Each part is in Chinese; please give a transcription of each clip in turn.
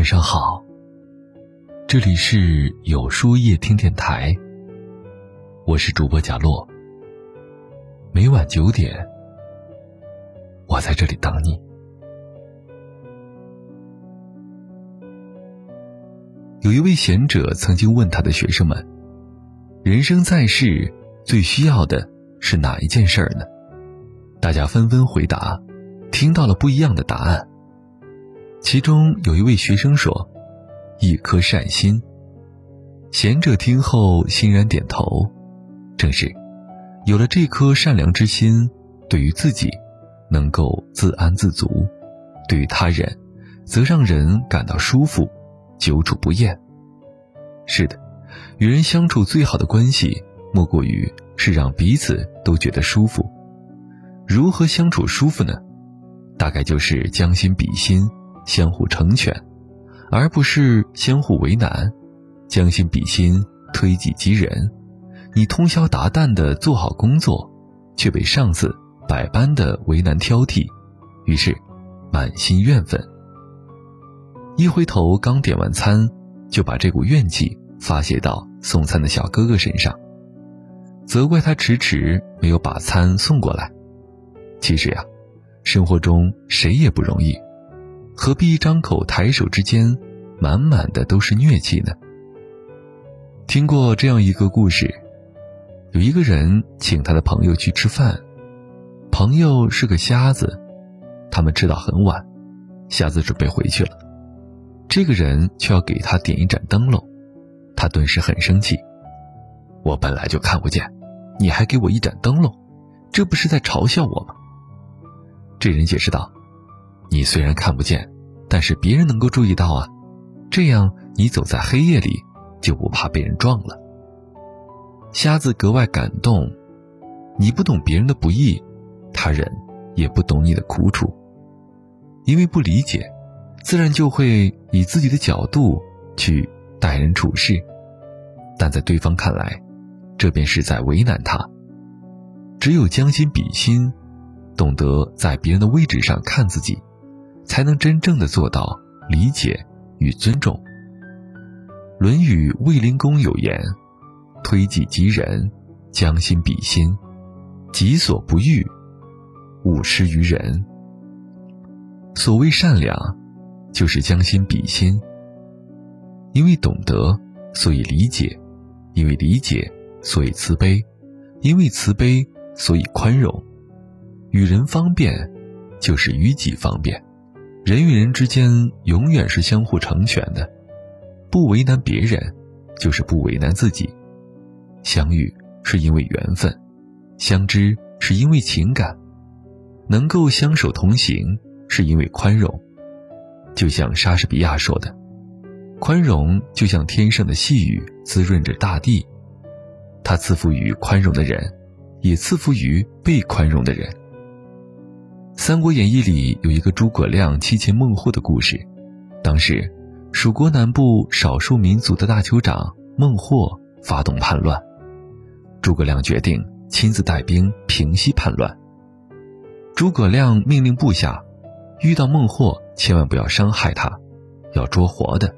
晚上好，这里是有书夜听电台，我是主播贾洛。每晚九点，我在这里等你。有一位贤者曾经问他的学生们：“人生在世，最需要的是哪一件事儿呢？”大家纷纷回答，听到了不一样的答案。其中有一位学生说：“一颗善心。”贤者听后欣然点头，正是，有了这颗善良之心，对于自己，能够自安自足；对于他人，则让人感到舒服，久处不厌。是的，与人相处最好的关系，莫过于是让彼此都觉得舒服。如何相处舒服呢？大概就是将心比心。相互成全，而不是相互为难；将心比心，推己及人。你通宵达旦的做好工作，却被上司百般的为难挑剔，于是满心怨愤。一回头，刚点完餐，就把这股怨气发泄到送餐的小哥哥身上，责怪他迟迟没有把餐送过来。其实呀，生活中谁也不容易。何必一张口、抬手之间，满满的都是疟气呢？听过这样一个故事：有一个人请他的朋友去吃饭，朋友是个瞎子，他们吃到很晚，瞎子准备回去了，这个人却要给他点一盏灯笼，他顿时很生气：“我本来就看不见，你还给我一盏灯笼，这不是在嘲笑我吗？”这人解释道。你虽然看不见，但是别人能够注意到啊，这样你走在黑夜里就不怕被人撞了。瞎子格外感动，你不懂别人的不易，他人也不懂你的苦楚，因为不理解，自然就会以自己的角度去待人处事，但在对方看来，这便是在为难他。只有将心比心，懂得在别人的位置上看自己。才能真正的做到理解与尊重。《论语卫灵公》有言：“推己及人，将心比心，己所不欲，勿施于人。”所谓善良，就是将心比心。因为懂得，所以理解；因为理解，所以慈悲；因为慈悲，所以宽容。与人方便，就是与己方便。人与人之间永远是相互成全的，不为难别人，就是不为难自己。相遇是因为缘分，相知是因为情感，能够相守同行是因为宽容。就像莎士比亚说的：“宽容就像天上的细雨，滋润着大地。”它赐福于宽容的人，也赐福于被宽容的人。《三国演义》里有一个诸葛亮妻妾孟获的故事。当时，蜀国南部少数民族的大酋长孟获发动叛乱，诸葛亮决定亲自带兵平息叛乱。诸葛亮命令部下，遇到孟获千万不要伤害他，要捉活的。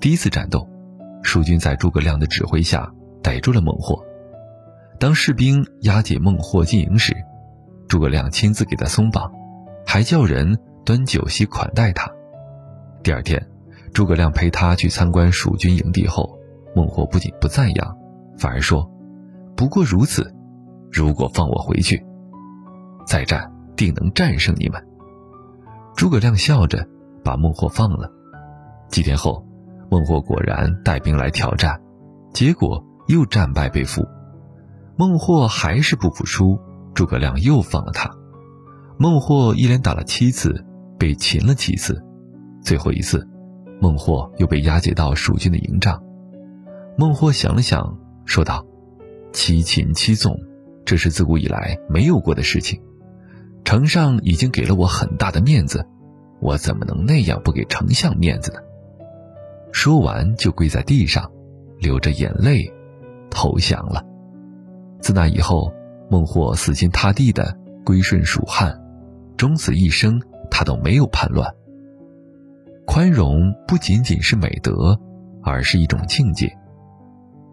第一次战斗，蜀军在诸葛亮的指挥下逮住了孟获。当士兵押解孟获进营时，诸葛亮亲自给他松绑，还叫人端酒席款待他。第二天，诸葛亮陪他去参观蜀军营地后，孟获不仅不赞扬，反而说：“不过如此，如果放我回去，再战定能战胜你们。”诸葛亮笑着把孟获放了。几天后，孟获果然带兵来挑战，结果又战败被俘。孟获还是不服输。诸葛亮又放了他，孟获一连打了七次，被擒了七次，最后一次，孟获又被押解到蜀军的营帐。孟获想了想，说道：“七擒七纵，这是自古以来没有过的事情。丞相已经给了我很大的面子，我怎么能那样不给丞相面子呢？”说完就跪在地上，流着眼泪，投降了。自那以后。孟获死心塌地的归顺蜀汉，终此一生，他都没有叛乱。宽容不仅仅是美德，而是一种境界。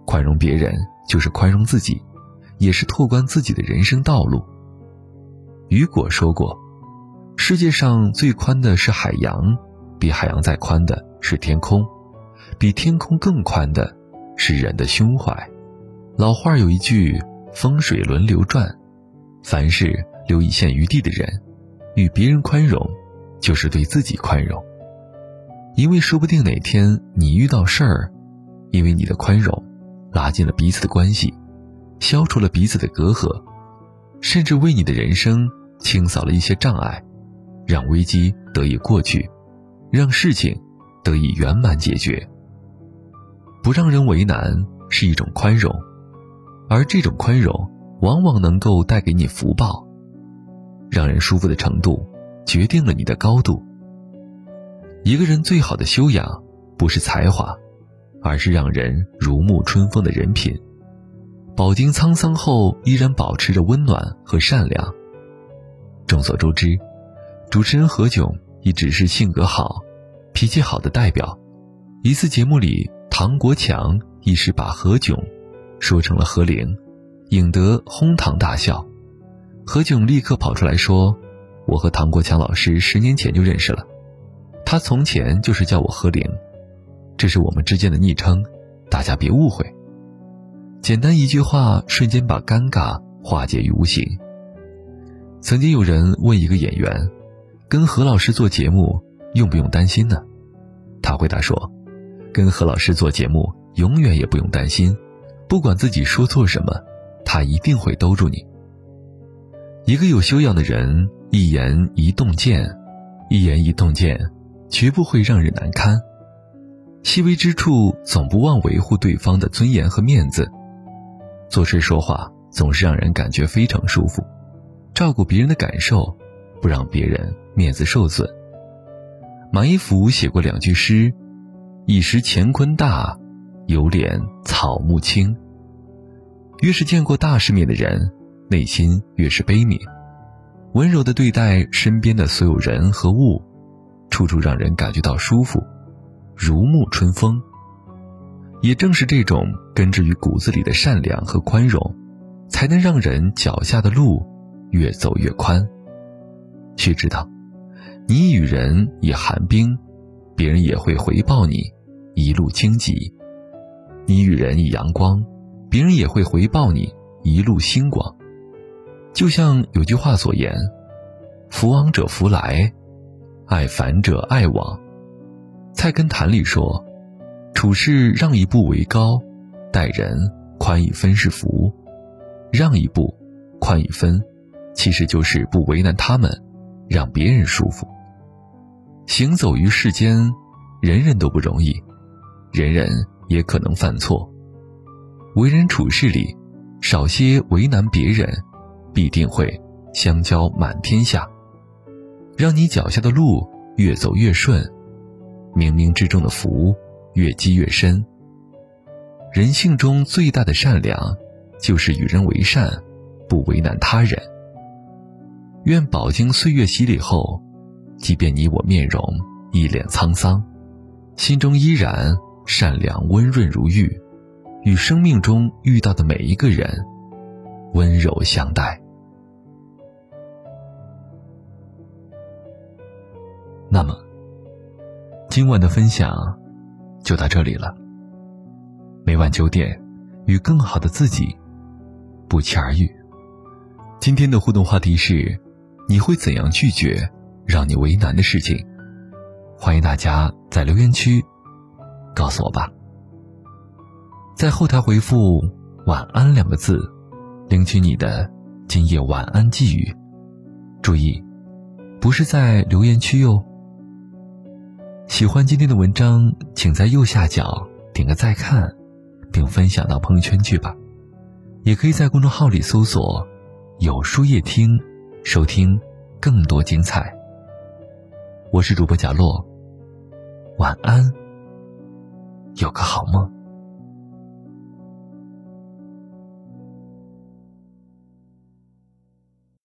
宽容别人就是宽容自己，也是拓宽自己的人生道路。雨果说过：“世界上最宽的是海洋，比海洋再宽的是天空，比天空更宽的是人的胸怀。”老话有一句：“风水轮流转。”凡是留一线余地的人，与别人宽容，就是对自己宽容。因为说不定哪天你遇到事儿，因为你的宽容，拉近了彼此的关系，消除了彼此的隔阂，甚至为你的人生清扫了一些障碍，让危机得以过去，让事情得以圆满解决。不让人为难是一种宽容，而这种宽容。往往能够带给你福报，让人舒服的程度，决定了你的高度。一个人最好的修养，不是才华，而是让人如沐春风的人品。饱经沧桑后，依然保持着温暖和善良。众所周知，主持人何炅一直是性格好、脾气好的代表。一次节目里，唐国强一时把何炅说成了何灵。引得哄堂大笑，何炅立刻跑出来说：“我和唐国强老师十年前就认识了，他从前就是叫我何灵，这是我们之间的昵称，大家别误会。”简单一句话，瞬间把尴尬化解于无形。曾经有人问一个演员：“跟何老师做节目用不用担心呢？”他回答说：“跟何老师做节目永远也不用担心，不管自己说错什么。”他一定会兜住你。一个有修养的人，一言一动见，一言一动见，绝不会让人难堪。细微之处，总不忘维护对方的尊严和面子。做事说话，总是让人感觉非常舒服。照顾别人的感受，不让别人面子受损。马一浮写过两句诗：“一时乾坤大，有脸草木青。”越是见过大世面的人，内心越是悲悯，温柔的对待身边的所有人和物，处处让人感觉到舒服，如沐春风。也正是这种根植于骨子里的善良和宽容，才能让人脚下的路越走越宽。须知道，你与人以寒冰，别人也会回报你一路荆棘；你与人以阳光。别人也会回报你一路星光，就像有句话所言：“福往者福来，爱返者爱往。”菜根谭里说：“处事让一步为高，待人宽一分是福。让一步，宽一分，其实就是不为难他们，让别人舒服。行走于世间，人人都不容易，人人也可能犯错。”为人处事里，少些为难别人，必定会相交满天下，让你脚下的路越走越顺，冥冥之中的福越积越深。人性中最大的善良，就是与人为善，不为难他人。愿饱经岁月洗礼后，即便你我面容一脸沧桑，心中依然善良温润如玉。与生命中遇到的每一个人温柔相待。那么，今晚的分享就到这里了。每晚九点，与更好的自己不期而遇。今天的互动话题是：你会怎样拒绝让你为难的事情？欢迎大家在留言区告诉我吧。在后台回复“晚安”两个字，领取你的今夜晚安寄语。注意，不是在留言区哟。喜欢今天的文章，请在右下角点个再看，并分享到朋友圈去吧。也可以在公众号里搜索“有书夜听”，收听更多精彩。我是主播贾洛，晚安，有个好梦。